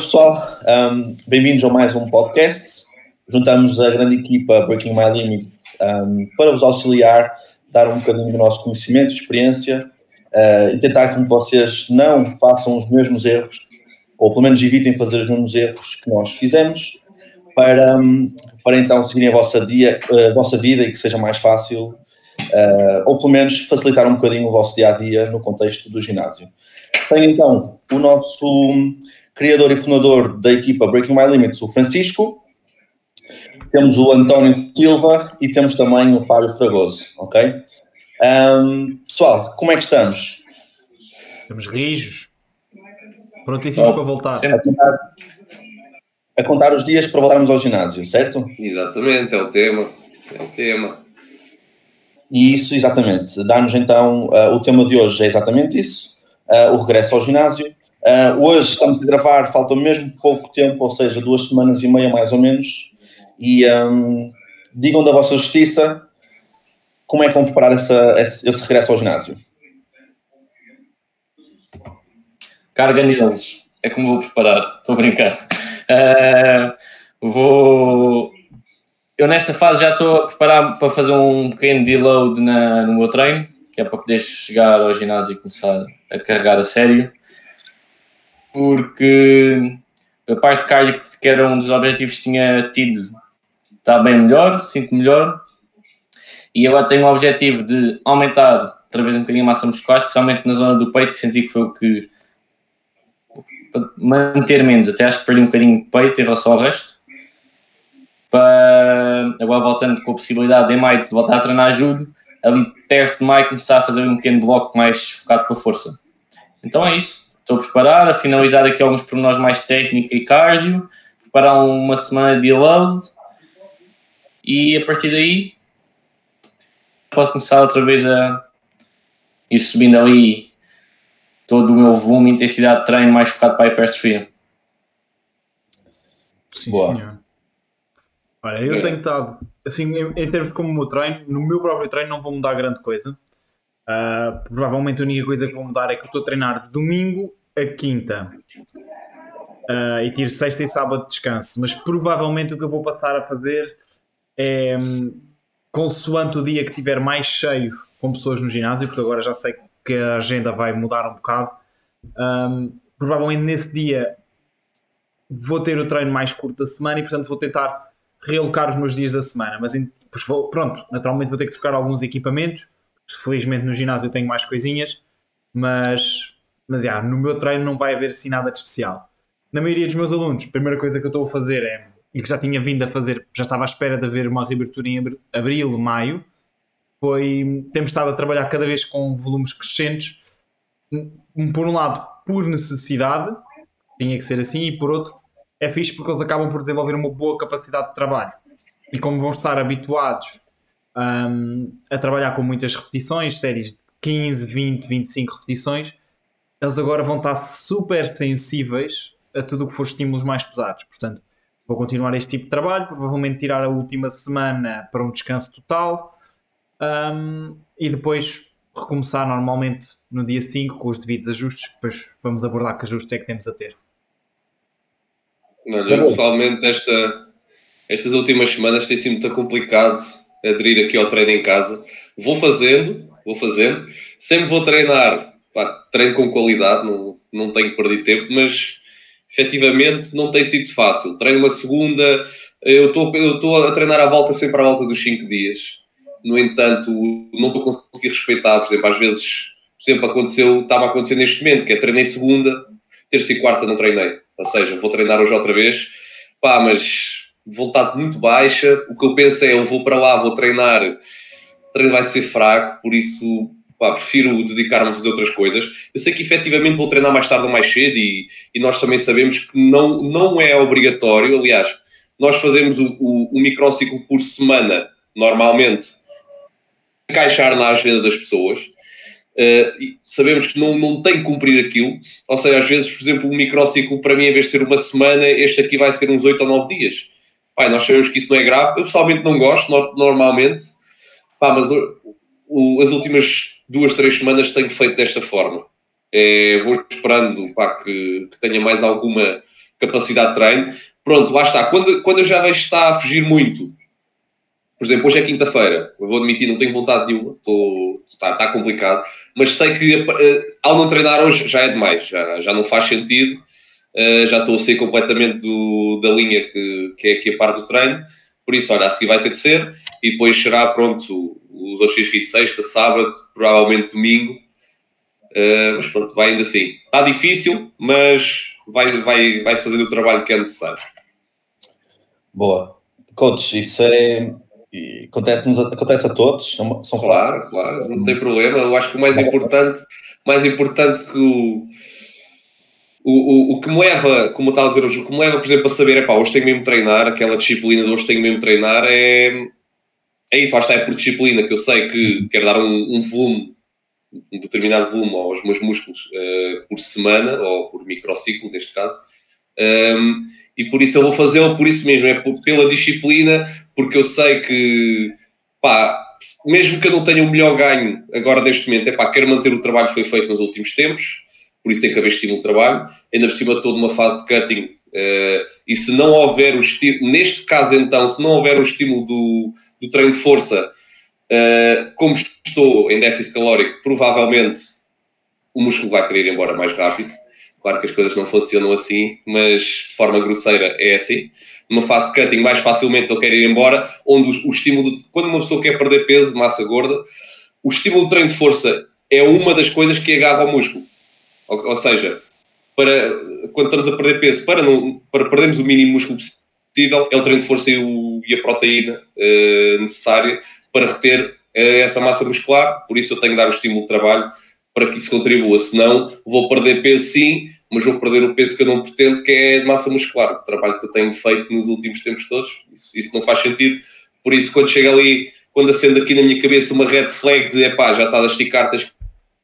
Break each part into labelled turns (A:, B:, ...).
A: Boas pessoal, um, bem-vindos a mais um podcast. Juntamos a grande equipa Breaking My Limits um, para vos auxiliar, dar um bocadinho do nosso conhecimento, experiência uh, e tentar que vocês não façam os mesmos erros, ou pelo menos evitem fazer os mesmos erros que nós fizemos, para, um, para então seguirem a vossa, dia, a vossa vida e que seja mais fácil, uh, ou pelo menos facilitar um bocadinho o vosso dia a dia no contexto do ginásio. Tem então o nosso criador e fundador da equipa Breaking My Limits, o Francisco. Temos o António Silva e temos também o Fábio Fragoso, ok? Um, pessoal, como é que estamos?
B: Estamos rijos. Prontíssimos oh, para voltar.
A: A contar, a contar os dias para voltarmos ao ginásio, certo?
C: Exatamente, é o tema. É o tema.
A: E isso, exatamente. Dá-nos então, uh, o tema de hoje é exatamente isso, uh, o regresso ao ginásio. Uh, hoje estamos a gravar, falta mesmo pouco tempo, ou seja, duas semanas e meia mais ou menos. E um, digam da vossa justiça como é que vão preparar essa, esse, esse regresso ao ginásio.
D: Carga neles, é como vou preparar, estou a brincar. Uh, vou. Eu nesta fase já estou a preparar para fazer um pequeno deload na, no meu treino, que é para poder chegar ao ginásio e começar a carregar a sério porque a parte de cardio que era um dos objetivos que tinha tido está bem melhor, sinto melhor. E agora tenho o objetivo de aumentar outra vez um bocadinho a massa muscular, especialmente na zona do peito que senti que foi o que manter menos, até acho que perdi um bocadinho de peito em relação ao resto. Para agora voltando com a possibilidade de em maio de voltar a treinar julho, ali perto de maio começar a fazer um pequeno bloco mais focado para força. Então é isso Estou a preparar, a finalizar aqui alguns pormenores mais técnica e cardio, preparar uma semana de load e a partir daí posso começar outra vez a ir subindo ali todo o meu volume e intensidade de treino mais focado para a hipertrofia.
B: Sim, Boa. senhor. Olha, eu tenho estado, assim, em, em termos como o meu treino, no meu próprio treino não vou mudar grande coisa. Uh, provavelmente a única coisa que vou mudar é que eu estou a treinar de domingo a quinta uh, e tiro sexta e sábado de descanso, mas provavelmente o que eu vou passar a fazer é consoante o dia que tiver mais cheio com pessoas no ginásio, porque agora já sei que a agenda vai mudar um bocado. Um, provavelmente nesse dia vou ter o treino mais curto da semana e portanto vou tentar realocar os meus dias da semana, mas vou, pronto, naturalmente vou ter que trocar alguns equipamentos. Felizmente no ginásio eu tenho mais coisinhas, mas mas já, no meu treino não vai haver assim nada de especial. Na maioria dos meus alunos, a primeira coisa que eu estou a fazer é, e que já tinha vindo a fazer, já estava à espera de haver uma reabertura em abril, maio, foi, temos estado a trabalhar cada vez com volumes crescentes, por um lado, por necessidade, tinha que ser assim, e por outro, é fixe porque eles acabam por desenvolver uma boa capacidade de trabalho. E como vão estar habituados um, a trabalhar com muitas repetições, séries de 15, 20, 25 repetições, eles agora vão estar super sensíveis a tudo o que for estímulos mais pesados. Portanto, vou continuar este tipo de trabalho, provavelmente tirar a última semana para um descanso total um, e depois recomeçar normalmente no dia 5 com os devidos ajustes. Depois vamos abordar que ajustes é que temos a ter.
C: Olha, pessoalmente, esta, estas últimas semanas tem sido muito complicado aderir aqui ao treino em casa. Vou fazendo, vou fazendo, sempre vou treinar pá, treino com qualidade, não, não tenho perdido tempo, mas efetivamente não tem sido fácil. Treino uma segunda, eu estou a treinar à volta sempre à volta dos 5 dias. No entanto, não estou a conseguir respeitar, por exemplo, às vezes, por exemplo, aconteceu, estava a acontecer neste momento, que é treinei segunda, terça e quarta não treinei. Ou seja, vou treinar hoje outra vez, pá, mas vontade muito baixa. O que eu penso é, eu vou para lá, vou treinar, o treino vai ser fraco, por isso pá, prefiro dedicar-me a fazer outras coisas. Eu sei que efetivamente vou treinar mais tarde ou mais cedo e, e nós também sabemos que não, não é obrigatório. Aliás, nós fazemos o, o, o microciclo por semana, normalmente, encaixar na agenda das pessoas. Uh, sabemos que não, não tem que cumprir aquilo, ou seja, às vezes, por exemplo, o microciclo para mim, em vez de ser uma semana, este aqui vai ser uns 8 ou 9 dias. Pai, nós sabemos que isso não é grave, eu pessoalmente não gosto, normalmente, Pá, mas o, as últimas duas, três semanas tenho feito desta forma. É, vou esperando pá, que, que, tenha mais alguma capacidade de treino. Pronto, lá está. Quando, quando eu já vejo que está a fugir muito, por exemplo, hoje é quinta-feira, eu vou admitir, não tenho vontade nenhuma, está, está complicado, mas sei que uh, ao não treinar hoje já é demais, já, já não faz sentido, uh, já estou a sair completamente do, da linha que, que é aqui a parte do treino, por isso, olha, a seguir vai ter de ser, e depois será, pronto, os OX de sexta, sábado, provavelmente domingo, uh, mas pronto, vai ainda assim. Está difícil, mas vai, vai, vai fazendo o trabalho que é necessário.
A: Boa. Coach, isso é acontece, acontece a todos, são,
C: Claro, claro, não tem problema. Eu acho que o mais importante, mais importante que o, o, o, o que me leva, como estava a dizer hoje, o que me leva, por exemplo, a saber, é pá, hoje tenho mesmo de treinar, aquela disciplina de hoje tenho mesmo de treinar, é, é isso, está, é por disciplina, que eu sei que quero dar um, um volume, um determinado volume aos meus músculos uh, por semana, ou por microciclo, neste caso, um, e por isso eu vou fazê-lo por isso mesmo, é por, pela disciplina, porque eu sei que, pá, mesmo que eu não tenha o melhor ganho agora neste momento, é pá, quero manter o trabalho que foi feito nos últimos tempos, por isso tem que haver estímulo de trabalho, ainda por cima toda uma fase de cutting, uh, e se não houver o estímulo, neste caso então, se não houver o estímulo do, do treino de força, uh, como estou em déficit calórico, provavelmente o músculo vai querer ir embora mais rápido, claro que as coisas não funcionam assim, mas de forma grosseira é assim, numa fase de cutting mais facilmente ele quer ir embora, onde o, o estímulo, de, quando uma pessoa quer perder peso, massa gorda, o estímulo do treino de força é uma das coisas que agarra ao músculo. Ou, ou seja, para, quando estamos a perder peso, para, não, para perdermos o mínimo músculo possível, é o treino de força e, o, e a proteína uh, necessária para reter uh, essa massa muscular. Por isso eu tenho que dar o estímulo de trabalho para que isso contribua. Senão, vou perder peso sim, mas vou perder o peso que eu não pretendo, que é de massa muscular, o trabalho que eu tenho feito nos últimos tempos todos. Isso, isso não faz sentido. Por isso, quando chega ali, quando acende aqui na minha cabeça uma red flag de epá, já está a esticar, tens que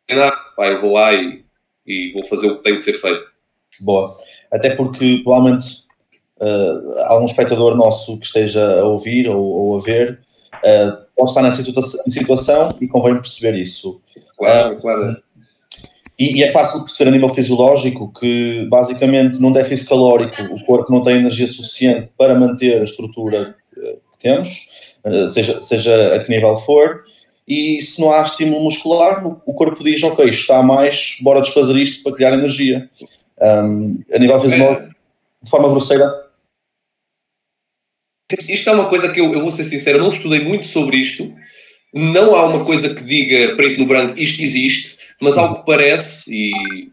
C: treinar, pá, eu vou lá e, e vou fazer o que tem de ser feito.
A: Boa. Até porque, provavelmente, uh, algum espectador nosso que esteja a ouvir ou, ou a ver uh, pode estar nessa situação, situação e convém perceber isso.
C: Claro, uh, claro.
A: E, e, é fácil perceber a nível fisiológico que, basicamente, num déficit calórico, o corpo não tem energia suficiente para manter a estrutura que temos, seja, seja a que nível for, e se não há estímulo muscular, o corpo diz: Ok, está mais, bora desfazer isto para criar energia. Um, a nível fisiológico, de forma grosseira.
C: Isto é uma coisa que eu, eu vou ser sincero, eu não estudei muito sobre isto. Não há uma coisa que diga preto no branco isto existe mas algo que parece, e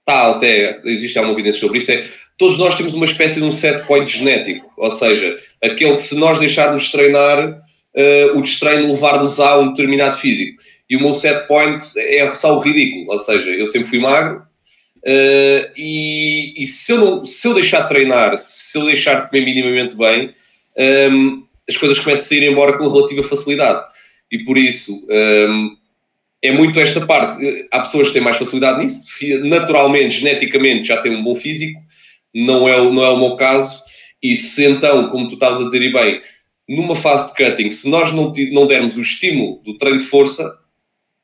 C: está até, existe alguma evidência sobre isso, é todos nós temos uma espécie de um set point genético, ou seja, aquele que se nós deixarmos treinar, uh, o destreino levar-nos a um determinado físico. E o meu set point é só o ridículo, ou seja, eu sempre fui magro, uh, e, e, se, eu não, se eu deixar de treinar, se eu deixar de comer minimamente bem, um, as coisas começam a sair embora com relativa facilidade. E por isso, um, é muito esta parte. Há pessoas que têm mais facilidade nisso, naturalmente, geneticamente, já têm um bom físico, não é, não é o meu caso. E se então, como tu estavas a dizer, e bem, numa fase de cutting, se nós não, não dermos o estímulo do treino de força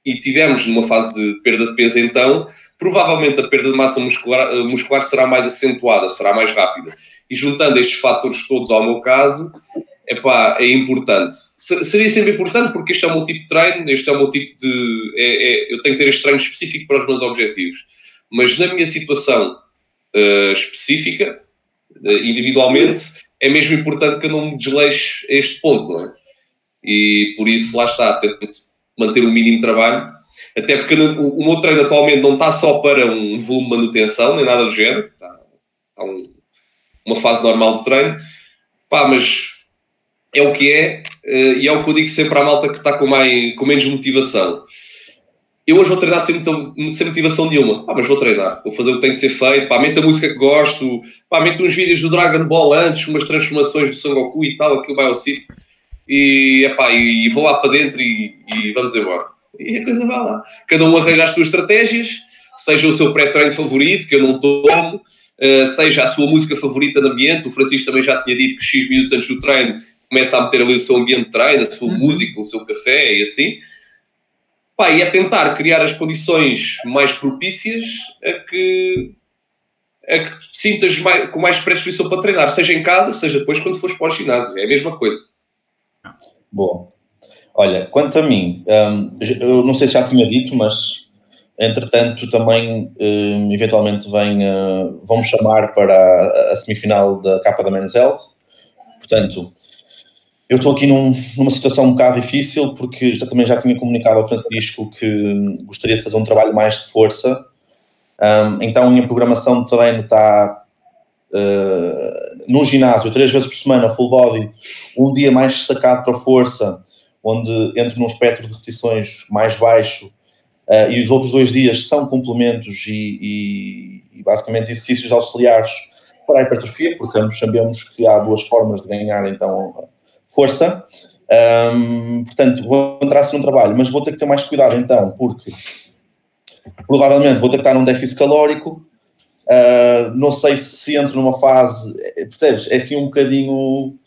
C: e tivermos numa fase de perda de peso, então provavelmente a perda de massa muscular, eh, muscular será mais acentuada, será mais rápida. E juntando estes fatores todos ao meu caso, epá, é importante. Seria sempre importante porque este é o meu tipo de treino, este é o meu tipo de. É, é, eu tenho que ter este treino específico para os meus objetivos. Mas na minha situação uh, específica, uh, individualmente, é mesmo importante que eu não me desleixe a este ponto, não é? E por isso, lá está, tento manter o mínimo de trabalho. Até porque o, o meu treino atualmente não está só para um volume de manutenção, nem nada do género. Está, está um, uma fase normal de treino. Pá, mas é o que é, uh, e é o que eu digo sempre à malta que está com, mais, com menos motivação. Eu hoje vou treinar sem, sem motivação nenhuma. Pá, mas vou treinar, vou fazer o que tem de ser feito. Pá, meto a música que gosto. Pá, meto uns vídeos do Dragon Ball antes, umas transformações do Sangoku e tal, aquilo vai ao sítio. E, epá, e, vou lá para dentro e, e vamos embora. E a coisa vai lá. Cada um arranja as suas estratégias, seja o seu pré-treino favorito, que eu não tomo, seja a sua música favorita no ambiente. O Francisco também já tinha dito que X minutos antes do treino começa a meter ali o seu ambiente de treino, a sua uhum. música, o seu café e assim. Pá, e é tentar criar as condições mais propícias a que, a que te sintas mais, com mais predisposição para treinar, seja em casa, seja depois quando fores para o ginásio. É a mesma coisa.
A: Boa. Olha, quanto a mim, um, eu não sei se já tinha dito, mas entretanto também um, eventualmente vem, uh, vamos chamar para a, semifinal da Capa da Men's Health. Portanto, eu estou aqui num, numa situação um bocado difícil porque já, também já tinha comunicado ao Francisco que gostaria de fazer um trabalho mais de força. Um, então a minha programação de treino está uh, no ginásio, três vezes por semana, full body, um dia mais destacado para força, onde entro num espectro de repetições mais baixo, uh, e os outros dois dias são complementos e, e, e basicamente exercícios auxiliares para a hipertrofia, porque ambos sabemos que há duas formas de ganhar então força. Um, portanto, vou entrar assim no trabalho, mas vou ter que ter mais cuidado então, porque provavelmente vou ter que estar num déficit calórico. Uh, não sei se entro numa fase, percebes? É assim um bocadinho.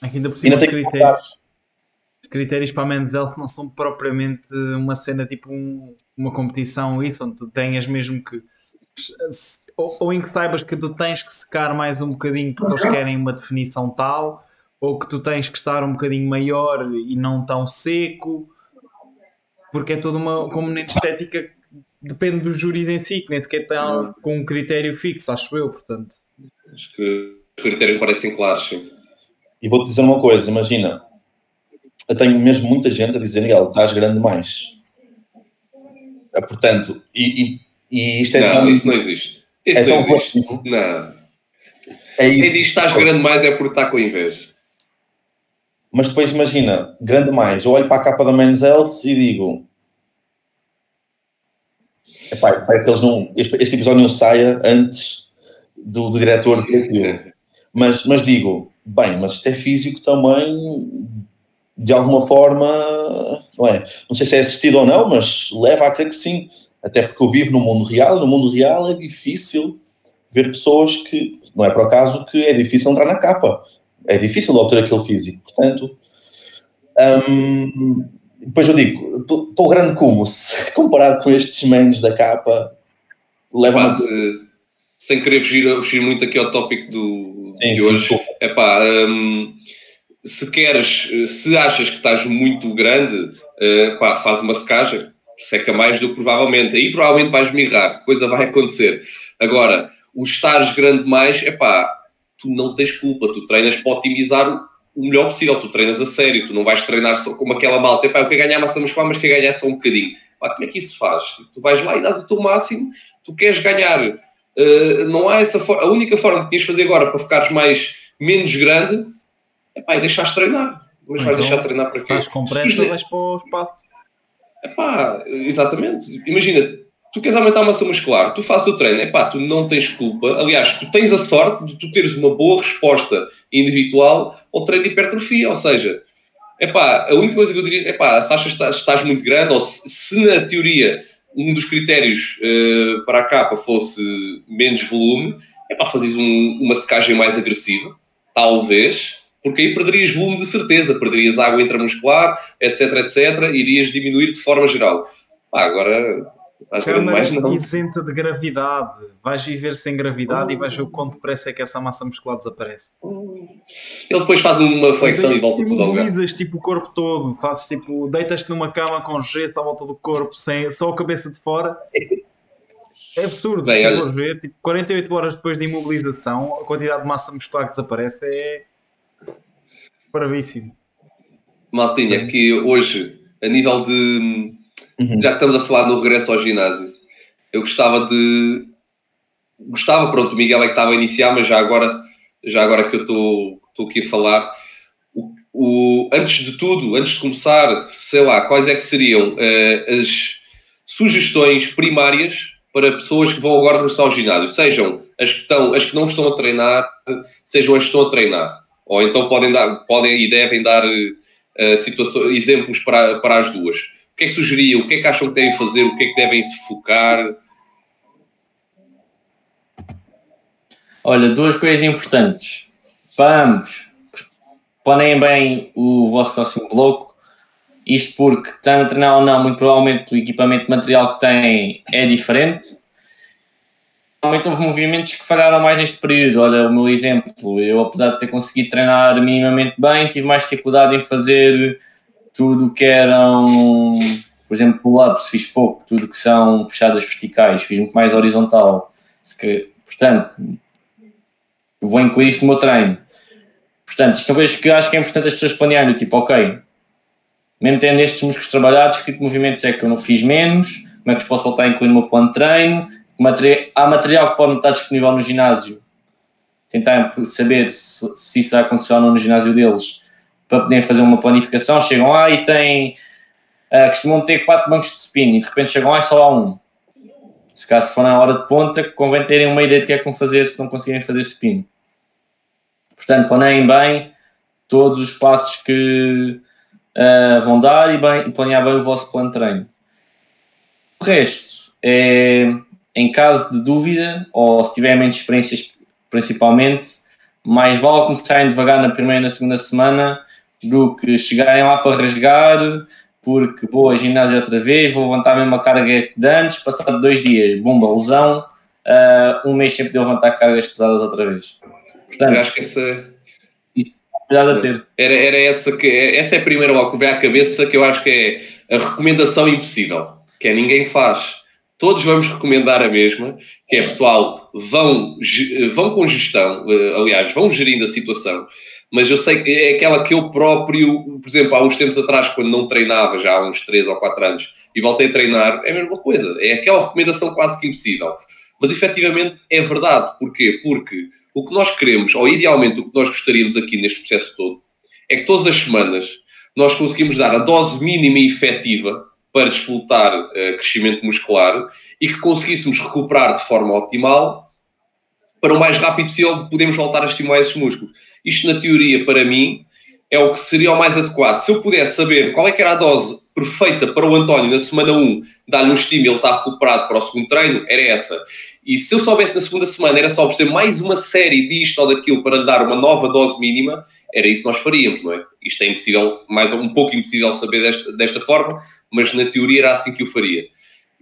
B: Aqui ainda por cima, ainda critérios, os critérios para a Men's Health não são propriamente uma cena tipo um, uma competição, isso, onde tu tenhas mesmo que. Ou, ou, em que saibas que tu tens que secar mais um bocadinho porque eles querem uma definição tal, ou que tu tens que estar um bocadinho maior e não tão seco, porque é toda uma componente estética depende dos júris em si, que nem sequer está com um critério fixo, acho eu, portanto.
C: Acho que os critérios parecem claros, sim.
A: E vou-te dizer uma coisa, imagina, eu tenho mesmo muita gente a dizer, Miguel, estás grande demais. Ah, portanto, e, e, e isto é
C: Não,
A: tão,
C: isso não existe. Isso
A: é
C: não
A: tão
C: existe.
A: relativo.
C: Não.
A: É
C: Quem
A: isso.
C: diz que estás grande mais é porque está com inveja.
A: Mas depois imagina, grande mais, eu olho para a capa da Men's Health e digo Epá, espero que eles não, este, este episódio não saia antes do, do diretor diretivo. Mas, mas digo, bem, mas isto é físico também, de alguma forma, não é? Não sei se é assistido ou não, mas leva a crer que sim. Até porque eu vivo no mundo real, no mundo real é difícil ver pessoas que, não é por acaso que é difícil entrar na capa. É difícil obter aquele físico. Portanto, hum, depois eu digo, estou grande como se comparado com estes manos da capa, leva-me a
C: Quase, sem querer fugir, fugir muito aqui ao tópico do,
A: Sim,
C: de
A: sim,
C: hoje.
A: desculpa.
C: Epá, hum, se queres, se achas que estás muito grande, eh, pá, faz uma secagem, seca mais do que provavelmente. Aí provavelmente vais mirrar, coisa vai acontecer. Agora, o estares grande mais, epá, tu não tens culpa, tu treinas para otimizar o melhor possível, tu treinas a sério, tu não vais treinar só como aquela malta, epá, eu quero ganhar massa muscular, mas quero ganhar só um bocadinho. Pá, como é que isso faz? Tu vais lá e dás o teu máximo, tu queres ganhar. Uh, não há essa forma, a única forma que tinhas de fazer agora para ficares mais, menos grande, epá, é deixares de treinar. Mas vais
B: Então,
C: deixar de treinar para quê?
B: estás com pressa, vais para o espaço.
C: Epá, exatamente. Imagina, tu queres aumentar a massa muscular, tu fazes o treino, epá, tu não tens culpa. Aliás, tu tens a sorte de tu teres uma boa resposta individual ao treino de hipertrofia. Ou seja, epá, a única coisa que eu diria é, epá, se achas que estás, muito grande, ou se, se na teoria um dos critérios eh, para a capa fosse menos volume, epá, fazes um- uma secagem mais agressiva, talvez, porque aí perderias volume de certeza, perderias água intramuscular, etc, etc, irias diminuir de forma geral. Pá, agora
B: Câmara
C: mais não.
B: isenta de gravidade. Vais viver sem gravidade e vais ver o quanto depressa é que essa massa muscular desaparece.
C: Ele depois faz uma flexão e volta tudo ao lugar.
B: Imobilizas tipo o corpo todo, fazes tipo, deitas-te numa cama com gesso à volta do corpo, sem, só a cabeça de fora. É absurdo,
C: Bem,
B: se
C: olha-
B: ver, tipo, 48 horas depois de imobilização, a quantidade de massa muscular que desaparece é bravíssimo.
C: Maltinha,
B: Sim.
C: que hoje, a nível de.
A: Uhum.
C: Já que estamos a falar no regresso ao ginásio, eu gostava de. Gostava, pronto, o Miguel é que estava a iniciar, mas já agora, já agora que eu estou aqui a falar, o, o- antes de tudo, antes de começar, sei lá, quais é que seriam eh, as sugestões primárias para pessoas que vão agora regressar ao ginásio? Sejam as que, estão, as que não estão a treinar, sejam as que estão a treinar. Ou então podem, dar, podem e devem dar situações, exemplos para, para as duas. O que é que sugeriam? O que é que acham que devem fazer? O que é que devem se focar?
D: Olha, duas coisas importantes. Para ambos, planeiem bem o vosso próximo bloco. Isto porque, estando a treinar ou não, muito provavelmente o equipamento material que têm é diferente. Realmente houve movimentos que falharam mais neste período. Olha, o meu exemplo, eu apesar de ter conseguido treinar minimamente bem, tive mais dificuldade em fazer tudo que eram, por exemplo, pull-ups, fiz pouco, tudo que são puxadas verticais, fiz muito mais horizontal. Portanto, vou incluir isso no meu treino. Portanto, isto é uma coisa que acho que é importante as pessoas planearem, tipo, ok, mesmo tendo estes músculos trabalhados, que tipo de movimentos é que eu não fiz menos, como é que os posso voltar a incluir no meu plano de treino, há material que pode estar disponível no ginásio, tentar saber se, se isso aconteceu ou não no ginásio deles, para poderem fazer uma planificação, chegam lá e têm, uh, costumam ter quatro bancos de spin e de repente chegam lá e só há um. Se caso for na hora de ponta, convém terem uma ideia de que é que vão fazer se não conseguirem fazer spin. Portanto, planeiem bem todos os passos que uh, vão dar e, bem, e planear bem o vosso plano de treino. O resto é, em caso de dúvida, ou se tiverem menos experiências principalmente, mais vale começarem devagar na primeira e na segunda semana do que chegarem lá para rasgar, porque vou a ginásio outra vez, vou levantar a mesma carga de antes, passado dois dias, bomba, lesão, uh, um mês sempre de levantar cargas pesadas outra vez.
C: Portanto, Eu acho que essa.
D: É cuidado a ter.
C: Era, era essa que. Essa é a primeira logo que veio à cabeça que eu acho que é a recomendação impossível. Que é ninguém faz. Todos vamos recomendar a mesma, que é pessoal, vão, vão com gestão, eh, aliás, vão gerindo a situação, mas eu sei que é aquela que eu próprio, por exemplo, há uns tempos atrás, quando não treinava, já há uns 3 ou 4 anos, e voltei a treinar, é a mesma coisa, é aquela recomendação quase que impossível. Mas efetivamente é verdade. Porquê? Porque o que nós queremos, ou idealmente o que nós gostaríamos aqui neste processo todo, é que todas as semanas nós conseguimos dar a dose mínima e efetiva para disputar uh, crescimento muscular e que conseguíssemos recuperar de forma optimal para o mais rápido possível podemos voltar a estimular esses músculos. Isto, na teoria, para mim, é o que seria o mais adequado. Se eu pudesse saber qual é que era a dose perfeita para o António na semana 1, dar-lhe um estímulo ele estar recuperado para o segundo treino, era essa. E se eu soubesse na segunda semana, era só oferecer mais uma série disto ou daquilo para lhe dar uma nova dose mínima, era isso que nós faríamos, não é? Isto é impossível, mais um pouco impossível saber desta, desta forma, mas na teoria era assim que eu faria.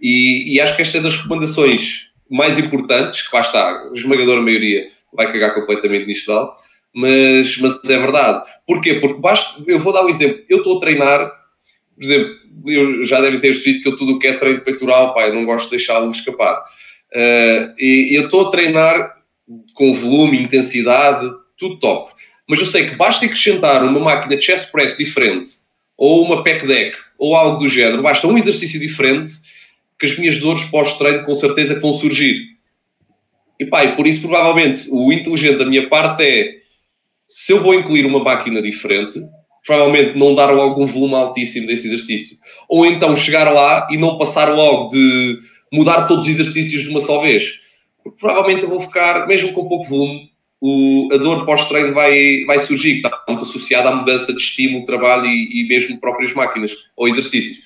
C: E, e acho que esta é das recomendações mais importantes, que lá está, a esmagadora maioria vai cagar completamente nisto dal, mas, mas é verdade. Porquê? Porque basta, eu vou dar um exemplo, eu estou a treinar, por exemplo, eu já devem ter percebido que eu tudo o que é treino peitoral, pá, eu não gosto de deixá-lo escapar. Uh, e eu estou a treinar com volume, intensidade, tudo top. Mas eu sei que basta acrescentar uma máquina de chest press diferente, ou uma pec deck, ou algo do género, basta um exercício diferente, que as minhas dores pós-treino com certeza que vão surgir. E pá, e por isso provavelmente o inteligente da minha parte é, se eu vou incluir uma máquina diferente, provavelmente não dar logo um volume altíssimo desse exercício. Ou então chegar lá e não passar logo de mudar todos os exercícios de uma só vez. Porque provavelmente eu vou ficar, mesmo com pouco volume, o, a dor pós-treino vai, vai surgir, que está muito associada à mudança de estímulo, trabalho e, e mesmo próprias máquinas ou exercícios.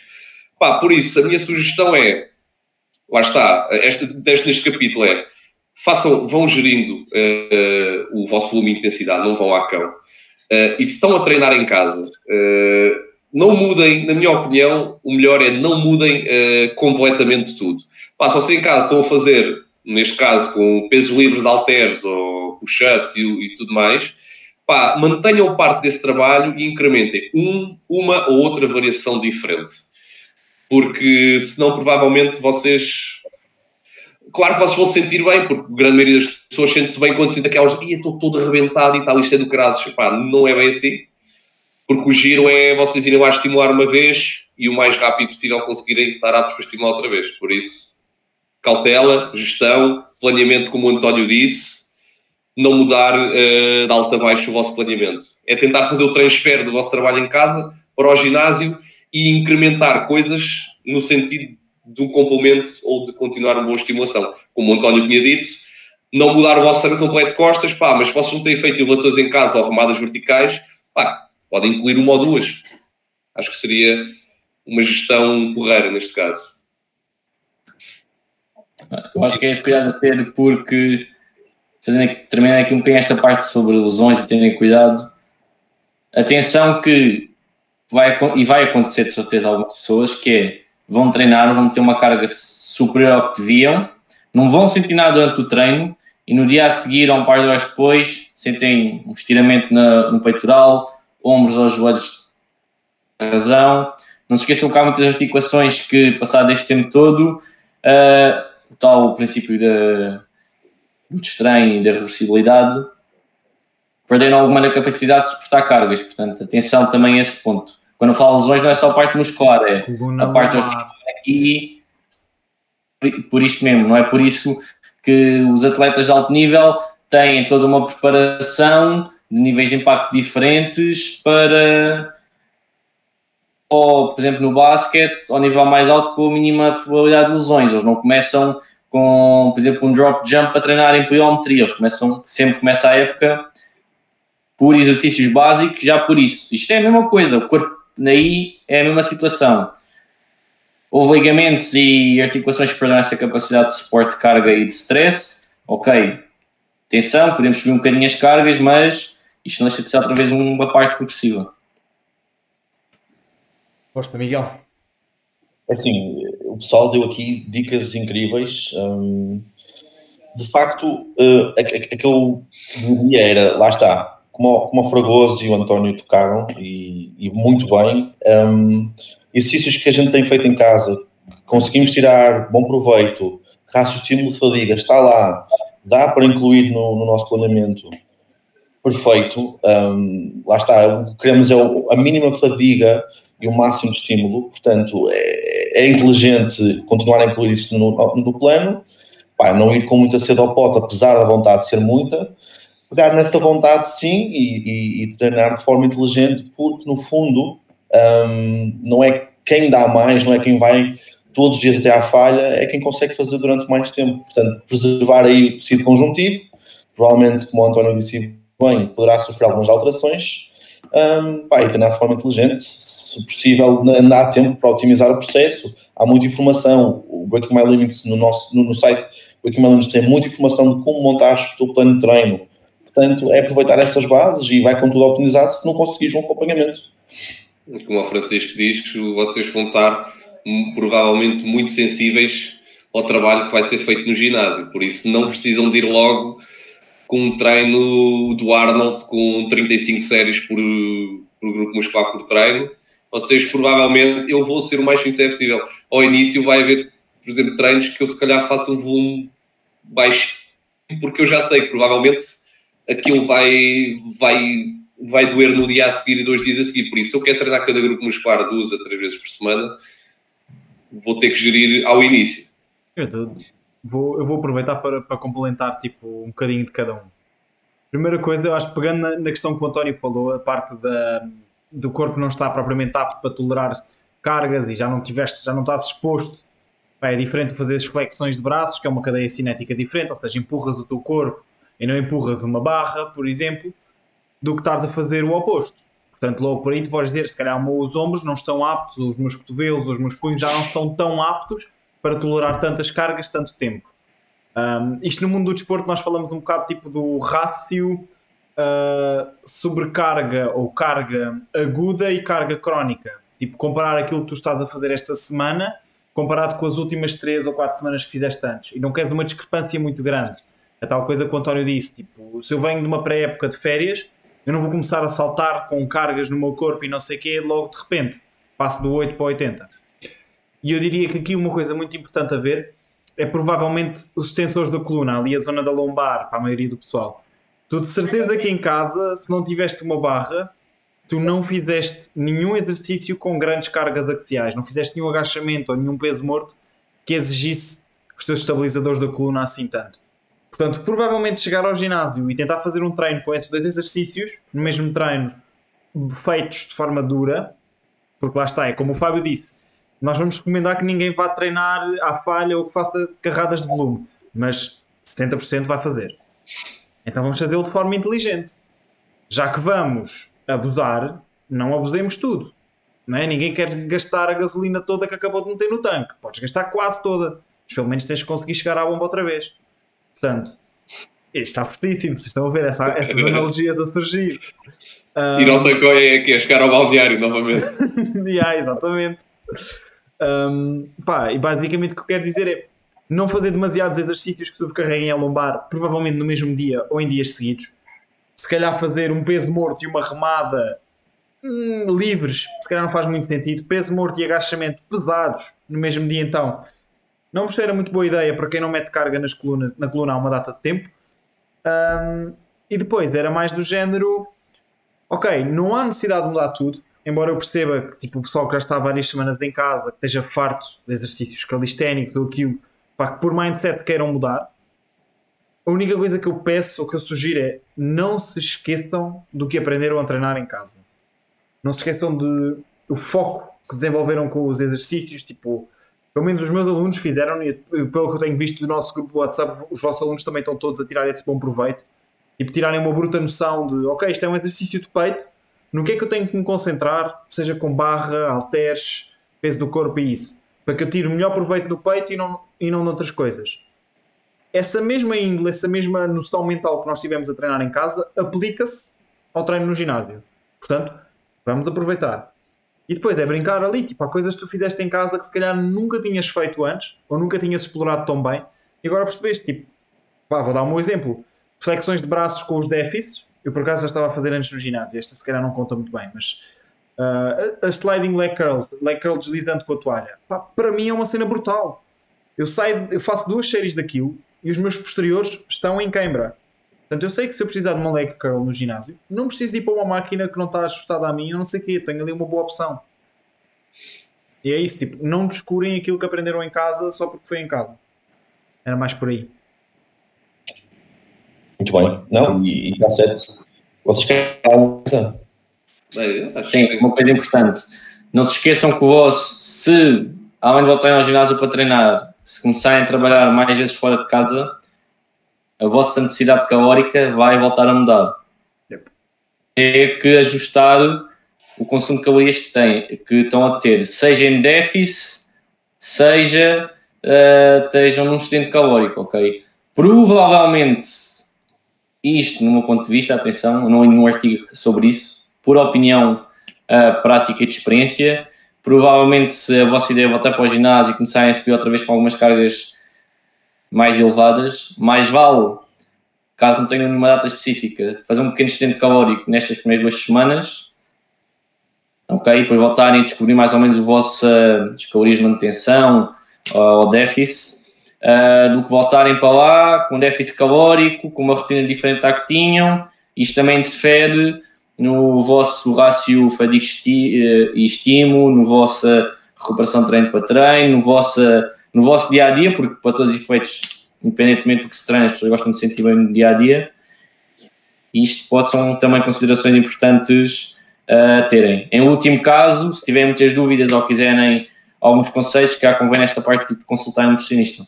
C: Pá, por isso, a minha sugestão é, lá está, este, neste capítulo é, façam, vão gerindo uh, o vosso volume e intensidade, não vão à cão. Uh, e se estão a treinar em casa, uh, não mudem, na minha opinião, o melhor é não mudem completamente tudo. Pá, se vocês em casa estão a fazer, neste caso, com pesos livres de halteres ou push-ups e, e, tudo mais, pá, mantenham parte desse trabalho e incrementem um, uma ou outra variação diferente. Porque senão, provavelmente, vocês. Claro que vocês vão se sentir bem, porque a grande maioria das pessoas sente-se bem quando sentem aquelas. Ih, estou todo arrebentado e tal, isto é do. Pá, não é bem assim porque o giro é vocês irem lá estimular uma vez e o mais rápido possível conseguirem estar aptos para estimular outra vez. Por isso, cautela, gestão, planeamento, como o António disse, não mudar uh, de alto a baixo o vosso planeamento. É tentar fazer o transfer do vosso trabalho em casa para o ginásio e incrementar coisas no sentido um complemento ou de continuar uma boa estimulação. Como o António tinha dito, não mudar o vosso treino completo de costas, pá, mas se vocês não têm feito elevações em casa ou remadas verticais, pá, Podem incluir uma ou duas. Acho que seria uma gestão porreira neste caso.
D: Eu acho que é cuidado a ter porque fazendo terminar aqui um bocadinho esta parte sobre lesões e terem cuidado. Atenção que vai, e vai acontecer de certeza algumas pessoas que é, vão treinar, vão ter uma carga superior ao que deviam, não vão sentir nada durante o treino e no dia a seguir, ou um par de horas depois, sentem um estiramento na, no peitoral, ombros aos joelhos razão. Não se esqueçam que há muitas articulações que, passado este tempo todo, uh, o tal princípio da, do estranho e da reversibilidade, perderam alguma capacidade de suportar cargas. Portanto, atenção também a esse ponto. Quando eu falo lesões, não é só a parte muscular, é a parte articular aqui, por isto mesmo, não é por isso que os atletas de alto nível têm toda uma preparação de níveis de impacto diferentes para, ou, por exemplo, no basquete, ao nível mais alto, com a mínima probabilidade de lesões. Eles não começam com, por exemplo, um drop jump a treinar em pliometria. Eles começam, sempre começa a época por exercícios básicos, já por isso. Isto é a mesma coisa, o corpo daí é a mesma situação. Houve ligamentos e articulações que perderam essa capacidade de suporte de carga e de stress. Ok, atenção, podemos subir um bocadinho as cargas, mas isto não deixa de ser outra vez uma parte progressiva.
B: Força, Miguel.
A: É assim, o pessoal deu aqui dicas incríveis. Hum, de facto, uh, a, que era, lá está, como, como o Fragoso e o António tocaram, e, e muito bem, um, exercícios que a gente tem feito em casa, conseguimos tirar bom proveito, raciocínio de fadiga está lá, dá para incluir no, no nosso planeamento, perfeito. Um, lá está, o que queremos é a mínima fadiga e o máximo de estímulo, portanto, é, é inteligente continuar a incluir isso no, no plano, Pá, não ir com muita sede ao pote, apesar da vontade de ser muita, pegar nessa vontade sim e, e, e treinar de forma inteligente, porque no fundo um, não é quem dá mais, não é quem vai todos os dias até à falha, é quem consegue fazer durante mais tempo. Portanto, preservar aí o tecido conjuntivo, provavelmente, como o António disse bem, poderá sofrer algumas alterações, um, pá, e treinar de forma inteligente, se possível, andar a tempo para otimizar o processo. Há muita informação, o Breaking My Limits no nosso no, no site, Breaking My Limits tem muita informação de como montar o teu plano de treino. Portanto, é aproveitar essas bases e vai com tudo optimizado se não conseguires um acompanhamento
C: como o Francisco diz, vocês vão estar provavelmente muito sensíveis ao trabalho que vai ser feito no ginásio, por isso não precisam de ir logo com um treino do Arnold com 35 séries por, por grupo muscular por treino. Vocês provavelmente, eu vou ser o mais sincero possível, ao início vai haver, por exemplo, treinos que eu se calhar faço um volume baixo, porque eu já sei que provavelmente aquilo vai, vai vai doer no dia a seguir e dois dias a seguir. Por isso, se eu quero treinar cada grupo muscular duas a três vezes por semana, vou ter que gerir ao início.
B: Eu vou, eu vou aproveitar para, para complementar tipo, um bocadinho de cada um. Primeira coisa, eu acho que pegando na, na questão que o António falou, a parte da, do corpo não está propriamente apto para tolerar cargas e já não tiveste, já não estás exposto. É diferente fazer as flexões de braços, que é uma cadeia cinética diferente, ou seja, empurras o teu corpo e não empurras uma barra, por exemplo do que estares a fazer o oposto. Portanto, logo por aí tu podes dizer, se calhar os ombros não estão aptos, os meus cotovelos, os meus punhos já não estão tão aptos para tolerar tantas cargas tanto tempo. Um, isto no mundo do desporto nós falamos um bocado tipo do rácio uh, sobrecarga ou carga aguda e carga crónica. Tipo, comparar aquilo que tu estás a fazer esta semana comparado com as últimas três ou quatro semanas que fizeste antes. E não queres uma discrepância muito grande. A tal coisa que o António disse, tipo, se eu venho de uma pré-época de férias, eu não vou começar a saltar com cargas no meu corpo e não sei o quê, logo de repente passo do 8 para 80. E eu diria que aqui uma coisa muito importante a ver é provavelmente os extensores da coluna, ali a zona da lombar, para a maioria do pessoal. Tu de certeza que em casa, se não tiveste uma barra, tu não fizeste nenhum exercício com grandes cargas axiais, não fizeste nenhum agachamento ou nenhum peso morto que exigisse os teus estabilizadores da coluna assim tanto. Portanto, provavelmente chegar ao ginásio e tentar fazer um treino com esses dois exercícios, no mesmo treino, feitos de forma dura, porque lá está, é como o Fábio disse, nós vamos recomendar que ninguém vá treinar à falha ou que faça carradas de volume, mas 70% vai fazer. Então vamos fazê-lo de forma inteligente. Já que vamos abusar, não abusemos tudo. Não é? Ninguém quer gastar a gasolina toda que acabou de meter no tanque. Podes gastar quase toda. Mas pelo menos tens de conseguir chegar à bomba outra vez. Portanto, isto está fortíssimo. Vocês estão a ver essa, essas analogias a surgir.
C: Um, Ir ao Tacoia é que é chegar ao balneário novamente.
B: yeah, exatamente. Um, pá, e basicamente o que eu quero dizer é não fazer demasiados exercícios que sobrecarreguem a lombar, provavelmente no mesmo dia ou em dias seguidos. Se calhar fazer um peso morto e uma remada hum, livres, se calhar não faz muito sentido. Peso morto e agachamento pesados no mesmo dia, então, não me cheira muito boa ideia para quem não mete carga nas colunas, na coluna há uma data de tempo. Um, e depois era mais do género: ok, não há necessidade de mudar tudo, embora eu perceba que tipo, o pessoal que já está várias semanas em casa, que esteja farto de exercícios calisténicos ou aquilo, pá, que por mindset queiram mudar. A única coisa que eu peço ou que eu sugiro é não se esqueçam do que aprenderam a treinar em casa. Não se esqueçam de o foco que desenvolveram com os exercícios, tipo, pelo menos os meus alunos fizeram, e pelo que eu tenho visto do nosso grupo do WhatsApp, os vossos alunos também estão todos a tirar esse bom proveito. Tipo, tirarem uma bruta noção de, ok, isto é um exercício de peito, no que é que eu tenho que me concentrar, seja com barra, halteres, peso do corpo e isso, para que eu tire o melhor proveito do peito e não, e não noutras coisas. Essa mesma índole, essa mesma noção mental que nós tivemos a treinar em casa, aplica-se ao treino no ginásio. Portanto, Vamos aproveitar. E depois é brincar ali, tipo, há coisas que tu fizeste em casa que se calhar nunca tinhas feito antes, ou nunca tinhas explorado tão bem, e agora percebeste, tipo, pá, vou dar um exemplo. Flexões de braços com os déficits, eu por acaso já estava a fazer antes no ginásio, esta se calhar não conta muito bem, mas uh, a sliding leg curls, leg curl deslizando com a toalha, pá, para mim é uma cena brutal. Eu saio, eu faço duas séries daquilo e os meus posteriores estão em queimbra. Portanto, eu sei que se eu precisar de uma leg curl no ginásio, não preciso ir para uma máquina que não está ajustada a mim, eu não sei o quê, tenho ali uma boa opção. E é isso, tipo, não descurem aquilo que aprenderam em casa só porque foi em casa. Era mais por aí.
A: Muito bem. Não, e está certo. Vocês querem
D: alguma coisa? Sim, uma coisa importante. Não se esqueçam que o vosso, se além de voltarem ao ginásio para treinar, se começarem a trabalhar mais vezes fora de casa, a vossa necessidade calórica vai voltar a mudar. É que ajustar o consumo de calorias que, têm, que estão a ter, seja em déficit, seja uh, estejam num excedente calórico, ok? Provavelmente, isto, no meu ponto de vista, atenção, não há nenhum artigo sobre isso, por opinião uh, prática e de experiência, provavelmente se a vossa ideia é voltar para o ginásio e começarem a subir outra vez com algumas cargas mais elevadas, mais vale, caso não tenham nenhuma data específica, fazer um pequeno excedente calórico nestas primeiras duas semanas, ok? Depois voltarem a descobrir mais ou menos o vosso, uh, as calorias de manutenção uh, ou déficit, uh, do que voltarem para lá com déficit calórico, com uma rotina diferente da que tinham, isto também interfere no vosso rácio fadiga e estímulo, no vossa recuperação de treino para treino, no vosso no vosso dia a dia, porque para todos os efeitos, independentemente do que se treina, as pessoas gostam de sentir bem no dia a dia. E isto pode ser também considerações importantes a uh, terem. Em último caso, se tiverem muitas dúvidas ou quiserem alguns conselhos, que já convém nesta parte de consultar um nutricionista.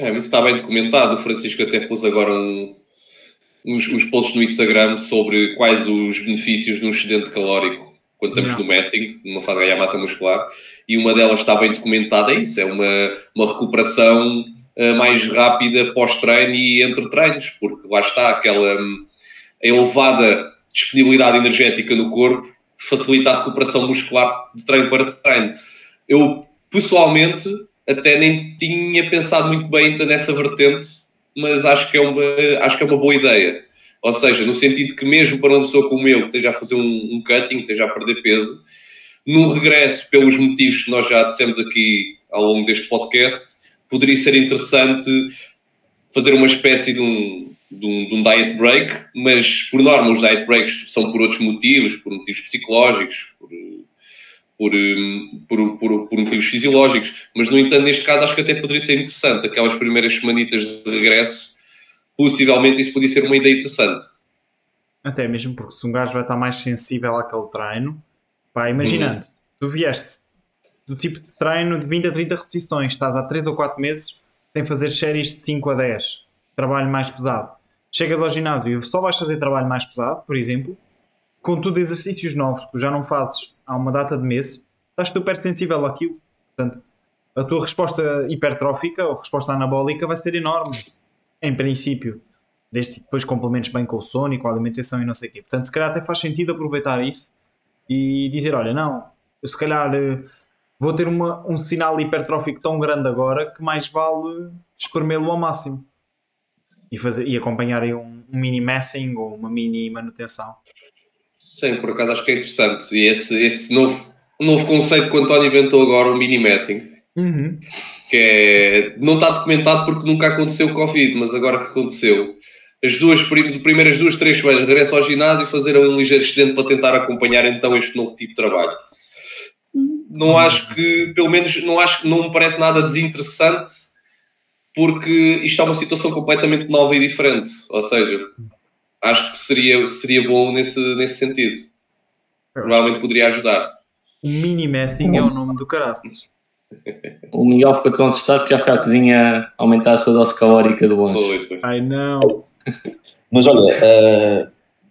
C: É, isso está bem documentado. O Francisco até pôs agora um, uns, uns posts no Instagram sobre quais os benefícios de um excedente calórico quando estamos Não. no messing, numa fase de ganhar massa muscular e uma delas está bem documentada, é isso, é uma, uma recuperação uh, mais rápida pós-treino e entre treinos, porque lá está aquela um, elevada disponibilidade energética no corpo facilita a recuperação muscular de treino para treino. Eu, pessoalmente, até nem tinha pensado muito bem nessa vertente, mas acho que é uma, acho que é uma boa ideia. Ou seja, no sentido que mesmo para uma pessoa como eu, que esteja a fazer um, um cutting, que esteja a perder peso, num regresso, pelos motivos que nós já dissemos aqui ao longo deste podcast, poderia ser interessante fazer uma espécie de um, de um, de um diet break, mas por norma os diet breaks são por outros motivos, por motivos psicológicos, por, por, por, por, por, motivos fisiológicos, mas no entanto, neste caso, acho que até poderia ser interessante. Aquelas primeiras semanitas de regresso, possivelmente isso podia ser uma ideia interessante.
B: Até mesmo porque se um gajo vai estar mais sensível àquele treino, Pá, imaginando, uhum. tu vieste do tipo de treino de 20 a 30 repetições, estás há 3 ou 4 meses sem fazer séries de 5 a 10, trabalho mais pesado. Chegas ao ginásio e só vais fazer trabalho mais pesado, por exemplo, com tudo exercícios novos que tu já não fazes há uma data de mês, estás super sensível àquilo. Portanto, a tua resposta hipertrófica ou resposta anabólica vai ser enorme, em princípio. Desde que depois complementes bem com o sono e com a alimentação e não sei o quê. Portanto, se calhar até faz sentido aproveitar isso e dizer: olha, não, eu se calhar eh, vou ter uma, um sinal hipertrófico tão grande agora que mais vale espremê-lo ao máximo e, fazer, e acompanharem um, um mini messing ou uma mini manutenção.
C: Sim, por acaso acho que é interessante. E esse, esse novo, novo conceito que o António inventou agora, o mini messing,
B: uhum.
C: que é, não está documentado porque nunca aconteceu o Covid, mas agora que aconteceu, as duas primeiras duas, três semanas regresso ao ginásio e fazer um ligeiro excedente para tentar acompanhar então este novo tipo de trabalho. Não acho que, pelo menos, não acho que não me parece nada desinteressante porque isto é uma situação completamente nova e diferente. Ou seja, acho que seria, seria bom nesse, nesse sentido. Provavelmente poderia ajudar.
B: O mini mesting é o nome do caraças.
D: O Miguel ficou tão assustado que já foi à cozinha aumentar a sua dose calórica.
C: Foi, foi.
B: Ai não.
A: Mas olha, uh,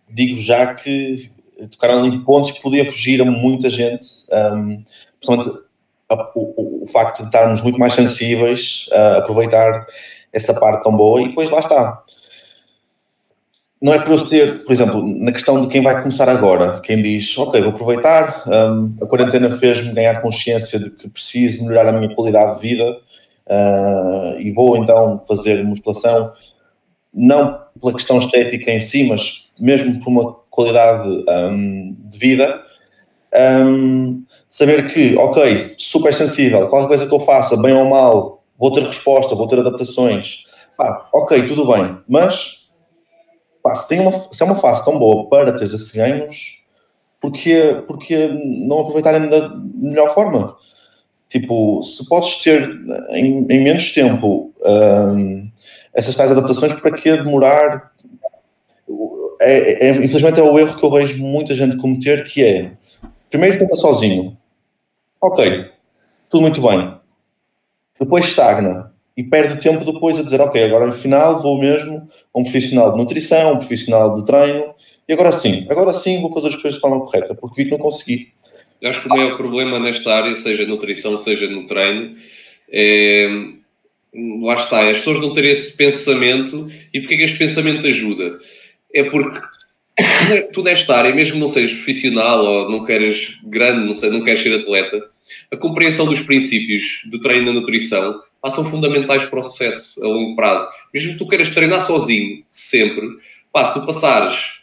A: digo já que tocaram ali pontos que podia fugir a muita gente. Um, portanto, a, o, o, facto de estarmos muito mais sensíveis a aproveitar essa parte tão boa e depois lá está. Não é para eu ser, por exemplo, na questão de quem vai começar agora, quem diz, ok, vou aproveitar, um, a quarentena fez-me ganhar consciência de que preciso melhorar a minha qualidade de vida uh, e vou então fazer musculação, não pela questão estética em si, mas mesmo por uma qualidade um, de vida, um, saber que, ok, super sensível, qualquer coisa que eu faça, bem ou mal, vou ter resposta, vou ter adaptações. Pá, ok, tudo bem, mas pá, se, tem uma, se é uma fase tão boa para ter esses ganhos, porque, porque não aproveitarem da melhor forma? Tipo, se podes ter em, em menos tempo um, essas tais adaptações, para que demorar? É, é, infelizmente é o erro que eu vejo muita gente cometer, que é primeiro tenta sozinho, ok, tudo muito bem. Depois estagna e perde tempo depois a dizer, ok, agora no final vou mesmo a um profissional de nutrição, um profissional de treino, e agora sim, agora sim vou fazer as coisas de forma correta, porque vi que não consegui.
C: Eu acho que o maior problema nesta área, seja nutrição, seja no treino, é, lá está, é as pessoas não terem esse pensamento, e porque é que este pensamento ajuda? É porque tu nesta área, mesmo não sejas profissional ou não queres grande, não, sei, não queres ser atleta, a compreensão dos princípios do treino da nutrição são fundamentais para o sucesso a longo prazo. Mesmo que tu queiras treinar sozinho, sempre, pá, se tu passares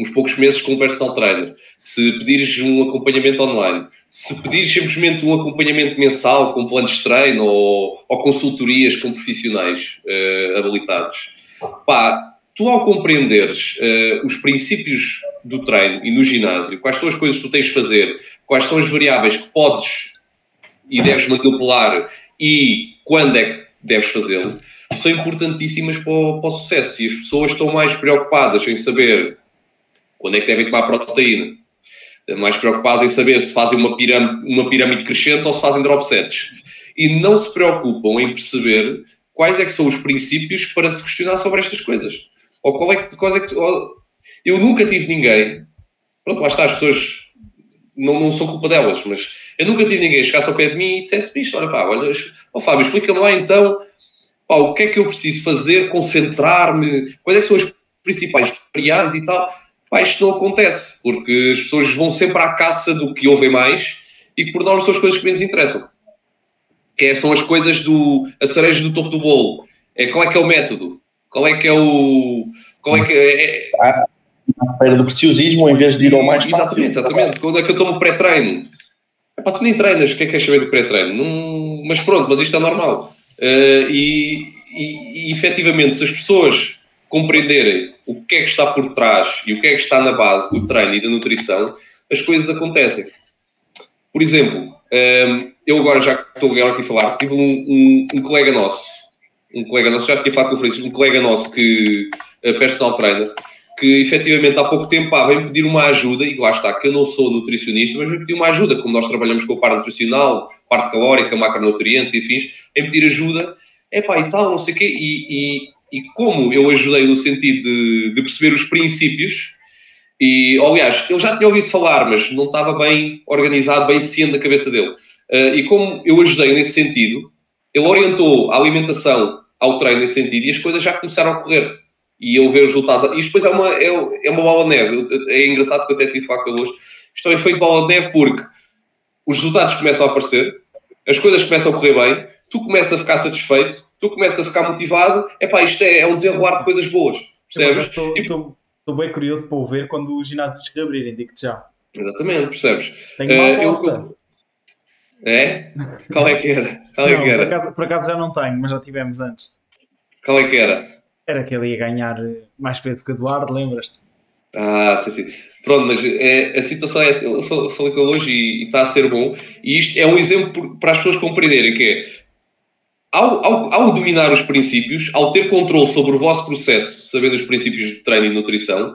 C: uns poucos meses com um personal trainer, se pedires um acompanhamento online, se pedires simplesmente um acompanhamento mensal com planos de treino ou, ou consultorias com profissionais uh, habilitados, pá, tu ao compreenderes uh, os princípios do treino e no ginásio, quais são as coisas que tu tens de fazer, quais são as variáveis que podes e deves manipular e quando é que deves fazê-lo, são importantíssimas para o, para o, sucesso. E as pessoas estão mais preocupadas em saber quando é que devem tomar proteína, mais preocupadas em saber se fazem uma pirâmide, uma pirâmide crescente ou se fazem drop sets. E não se preocupam em perceber quais é que são os princípios para se questionar sobre estas coisas. Ou qual é que, qual é que ou, eu nunca tive ninguém, pronto, lá está, as pessoas não, não são culpa delas, mas eu nunca tive ninguém chegasse ao pé de mim e dissesse isto, olha pá, olha, oh, Fábio, explica-me lá então pá, o que é que eu preciso fazer, concentrar-me, quais é são as principais prioridades e tal. Pá, isto não acontece, porque as pessoas vão sempre à caça do que ouvem mais e que por norma são as coisas que menos interessam. Que é, são as coisas do. a cereja do topo do bolo. É, qual é que é o método? Qual é que é o. Qual é que é.
A: Ah, era do preciosismo em vez de ir ao mais
C: fácil. Exatamente, exatamente. Quando é que eu tomo pré-treino? Para tu nem treinas, o que é que queres saber do pré-treino? Não... Mas pronto, mas isto é normal. Uh, e, e, e efetivamente, se as pessoas compreenderem o que é que está por trás e o que é que está na base do treino e da nutrição, as coisas acontecem. Por exemplo, um, ehm, eu agora já estou aqui a falar, tive um, um, um, colega nosso, um colega nosso, já tinha falado com o Francisco, um colega nosso que é personal trainer, que efetivamente há pouco tempo ah, vem pedir uma ajuda, e lá está, que eu não sou nutricionista, mas vem pedir uma ajuda, como nós trabalhamos com a parte nutricional, parte calórica, macronutrientes e afins, em pedir ajuda, é pá, e tal, não sei o quê, e, e e como eu ajudei no sentido de, de perceber os princípios, e aliás, ele já tinha ouvido falar, mas não estava bem organizado, bem ciente na cabeça dele. Uh, e como eu ajudei nesse sentido, ele orientou a alimentação ao treino nesse sentido e as coisas já começaram a correr. E eu ver os resultados. E depois é uma, é, é uma bola de neve. É engraçado porque eu até tive ele hoje. Isto é um efeito bola de neve porque os resultados começam a aparecer, as coisas começam a correr bem, tu começas a ficar satisfeito, tu começas a ficar motivado, epá, isto é, é um desenrolar de coisas boas, percebes?
B: Estou, estou, estou bem curioso para o ver quando os ginásios reabrirem, digo-te já.
C: Exatamente, percebes?
B: Tenho uma
C: Eh, eu-. É? Qual é que era? Qual é
B: Não,
C: que
B: por,
C: era?
B: acaso, por acaso já não tenho, mas já tivemos antes.
C: Qual é que era?
B: Era que ele ia ganhar eh, mais peso que o Eduardo, lembras-te?
C: Ah, sim, sim. Pronto, mas é, a situação é essa. Eu fal- falei com ele hoje e, está a ser bom. E isto é um exemplo para as pessoas compreenderem que é, ao, ao, ao dominar os princípios, ao ter controle sobre o vosso processo, sabendo os princípios de treino e nutrição,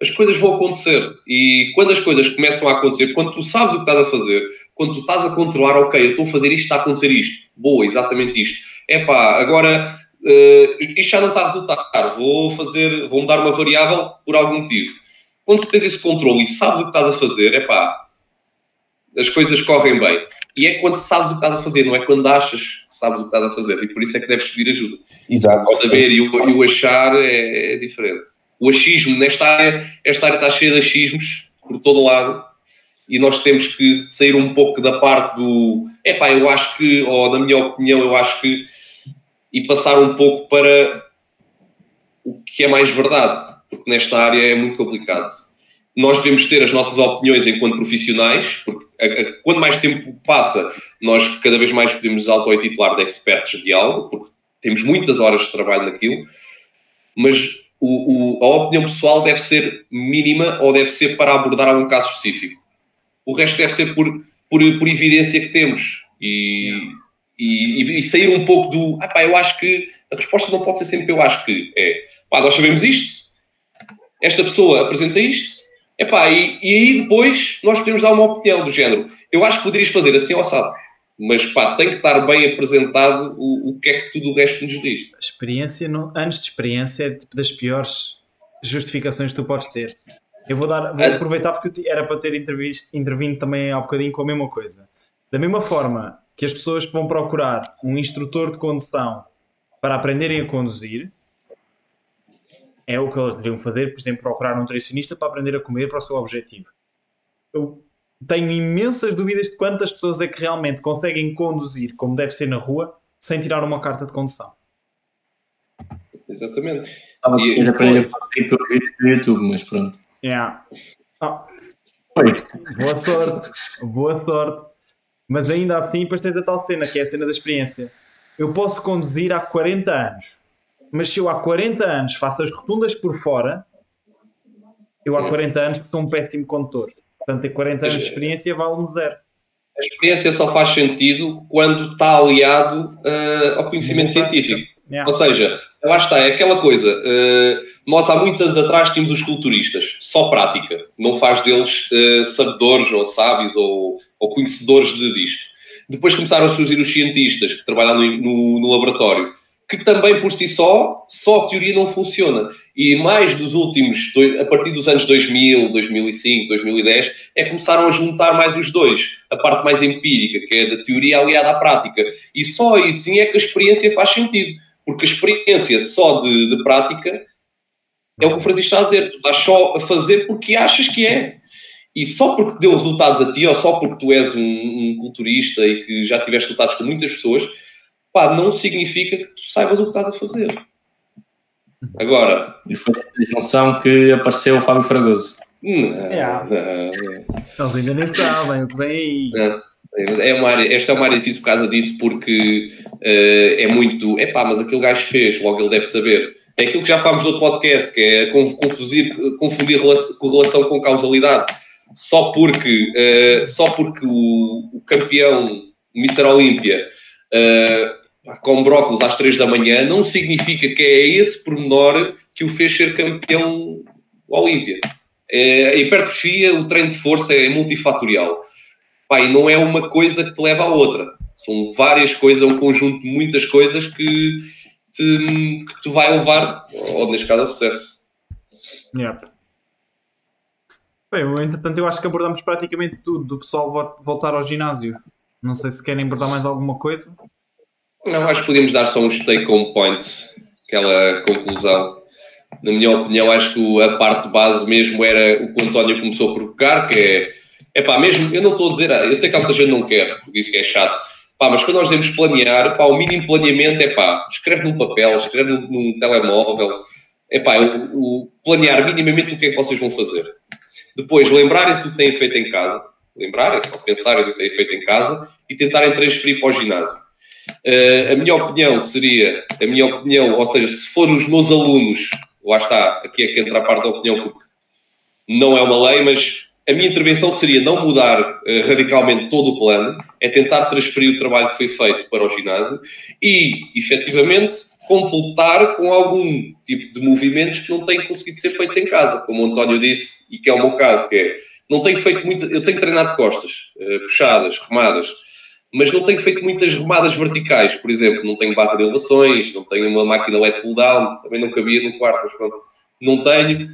C: as coisas vão acontecer. E quando as coisas começam a acontecer, quando tu sabes o que estás a fazer, quando tu estás a controlar, ok, eu estou a fazer isto, está a acontecer isto. Boa, exatamente isto. Epá, agora eh, isto já não está a resultar. Vou fazer, vou mudar uma variável por algum motivo. Quando tu tens esse controle e sabes o que estás a fazer, epá, as coisas correm bem. E é quando sabes o que estás a fazer, não é quando achas que sabes o que estás a fazer. E por isso é que deves pedir ajuda.
A: Exato.
C: O saber e o, e o achar é, é diferente. O achismo, nesta área, esta área está cheia de achismos por todo lado e nós temos que sair um pouco da parte do epá, eu acho que, ou na minha opinião, eu acho que, e passar um pouco para o que é mais verdade, porque nesta área é muito complicado. Nós devemos ter as nossas opiniões enquanto profissionais, porque a- a- quando mais tempo passa, nós cada vez mais podemos auto-intitular de expertos de algo, porque temos muitas horas de trabalho naquilo, mas o- o- a opinião pessoal deve ser mínima ou deve ser para abordar algum caso específico. O resto deve ser por, por, por evidência que temos. E, e, e sair um pouco do. Ah, pá, eu acho que. A resposta não pode ser sempre eu acho que. É. Pá, nós sabemos isto. Esta pessoa apresenta isto. Epá, e, e aí depois nós podemos dar uma opinião do género. Eu acho que poderias fazer assim ou sabe. Mas pá, tem que estar bem apresentado o, o que é que tudo o resto nos diz.
B: Experiência, não, anos de experiência, é tipo das piores justificações que tu podes ter. Eu vou, dar, vou
C: Ah.
B: aproveitar porque era para ter intervindo também há um bocadinho com a mesma coisa. Da mesma forma que as pessoas que vão procurar um instrutor de condução para aprenderem a conduzir, é o que elas deveriam fazer, por exemplo, procurar um nutricionista para aprender a comer para o seu objetivo. Eu tenho imensas dúvidas de quantas pessoas é que realmente conseguem conduzir como deve ser na rua sem tirar uma carta de condução.
C: Exatamente.
D: Estava
C: E-
D: a aprender a produzir pelo vídeo do YouTube, mas pronto.
B: Yeah. Ah, boa sorte, boa sorte. Mas ainda assim, depois tens a tal cena, que é a cena da experiência. Eu posso conduzir há 40 anos, mas se eu há 40 anos faço as rotundas por fora, eu há 40 anos sou um péssimo condutor. Portanto, ter 40 anos de experiência vale-me zero.
C: A experiência só faz sentido quando está aliado eh, ao conhecimento científico.
B: Yeah.
C: Ou seja, lá está, é aquela coisa. eh, nós há muitos anos atrás tínhamos os culturistas, só prática. Não faz deles eh, sabedores ou sábios ou, ou conhecedores de, disto. Depois começaram a surgir os cientistas que trabalham no, no- no laboratório, que também por si só, só a teoria não funciona. E mais dos últimos, a partir dos anos 2000, 2005, 2010, é que começaram a juntar mais os dois. A parte mais empírica, que é da teoria aliada à prática. E só aí sim é que a experiência faz sentido. Porque a experiência só de, de prática é o que o Francisco está a dizer. Tu estás só a fazer porque achas que é. E só porque deu resultados a ti, ou só porque tu és um, um culturista e que já tiveste resultados com muitas pessoas, pá, não significa que tu saibas o que estás a fazer. Agora,
D: E foi nessa junção que apareceu o Fábio Fragoso.
C: não,
B: Yeah.
C: não,
B: Eles ainda nem sabem o que vem aí.
C: É uma área, esta é uma área difícil por causa disso, porque eh, é muito. É pá, mas aquele gajo fez, logo ele deve saber. É aquilo que já falámos no podcast, que é confundir relação, correlação com causalidade. Só porque, eh, só porque o, o campeão, Mr. Olímpia, eh, com brócolis às 3 da manhã, não significa que é esse pormenor que o fez ser campeão Olímpia. É, a hipertrofia, o treino de força é multifatorial. Pá, e não é uma coisa que te leva à outra. São várias coisas, é um conjunto de muitas coisas que te, que te vai levar, ou neste caso, ao sucesso.
B: Yep. Bem, entretanto, eu acho que abordamos praticamente tudo do pessoal vo- voltar ao ginásio. Não sei se querem abordar mais alguma coisa.
C: Não, acho que podíamos dar só uns take-home points, aquela conclusão. Na minha opinião, acho que a parte base mesmo era o que o António começou a provocar, que é, é pá, mesmo, eu não estou a dizer, eu sei que há muita gente não quer, porque diz que é chato, Pá, mas quando nós devemos planear, pá, o mínimo planeamento é pá, escreve num papel, escreve num, num telemóvel, é pá, o, o, planear minimamente o que é que vocês vão fazer. Depois, lembrarem-se do que têm feito em casa, lembrarem-se, ou pensarem do que têm feito em casa e tentarem transferir para o ginásio. Uh, a minha opinião seria, a minha opinião, ou seja, se for os meus alunos, lá está, aqui é que entra a parte da opinião, porque não é uma lei, mas a minha intervenção seria não mudar uh, radicalmente todo o plano, é tentar transferir o trabalho que foi feito para o ginásio e, efetivamente, completar com algum tipo de movimentos que não têm conseguido ser feitos em casa, como o António disse, e que é o meu caso, que é, não tenho feito muito, eu tenho treinado costas, uh, puxadas, remadas, mas não tenho feito muitas remadas verticais, por exemplo, não tenho barra de elevações, não tenho uma máquina LED pull down, também não cabia no quarto, mas pronto, não tenho,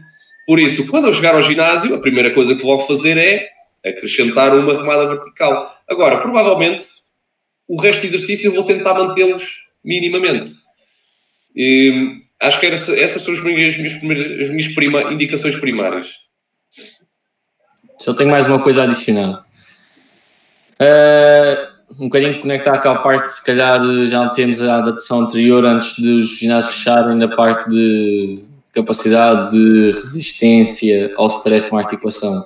C: por isso, quando eu chegar ao ginásio, a primeira coisa que vou fazer é acrescentar uma remada vertical. Agora, provavelmente, o resto do exercício eu vou tentar mantê-los minimamente. E, acho que era, essas são as minhas, as minhas, primeiras, as minhas prima, indicações primárias.
D: Só tenho mais uma coisa a adicionar. Uh, um bocadinho conectar com a parte, se calhar já temos a adaptação anterior, antes dos ginásios fecharem, da parte de capacidade de resistência ao stress na articulação.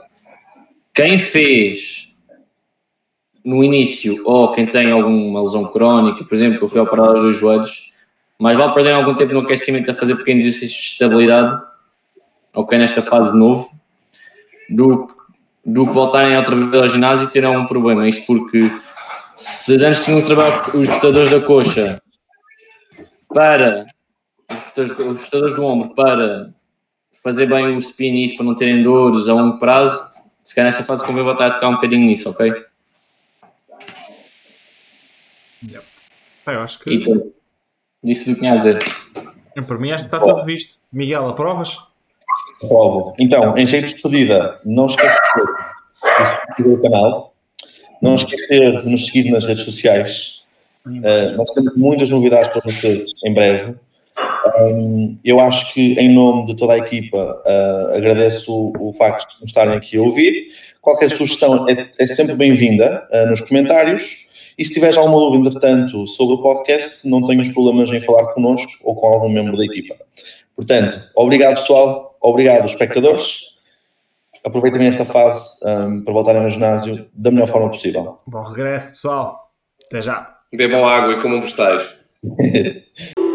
D: Quem fez no início, ou quem tem alguma lesão crónica, por exemplo, eu fui operado aos dois joelhos, mas vale perder algum tempo no aquecimento a fazer pequenos exercícios de estabilidade, ok, nesta fase de novo, do, do que voltarem outra vez ao ginásio e terem um problema. Isto porque se antes tinham trabalho os rotadores da coxa para os rotadores do ombro para fazer bem o spin e isso para não terem dores a longo prazo, se calhar nesta fase convém voltar a tocar um bocadinho nisso, ok?
B: Yep. eu acho que.
D: Então, disse o que tinha a dizer.
B: Para mim, acho que está tudo visto. Miguel, aprovas?
A: Aprovo. Então, em jeito de despedida, não esqueça de subscrever o canal, não esquecer de nos seguir nas redes sociais. Uh, nós temos muitas novidades para vocês em breve. Um, eu acho que, em nome de toda a equipa, uh, agradeço o, o, facto de nos estarem aqui a ouvir. Qualquer sugestão é, é sempre bem-vinda uh, nos comentários. E se tiveres alguma dúvida, entretanto, sobre o podcast, não tenhas problemas em falar connosco ou com algum membro da equipa. Portanto, obrigado, pessoal. Obrigado, espectadores. Aproveitem esta fase um, para voltarem ao ginásio da melhor forma possível.
B: Bom regresso, pessoal. Até já.
C: Bebam água e comam vegetais.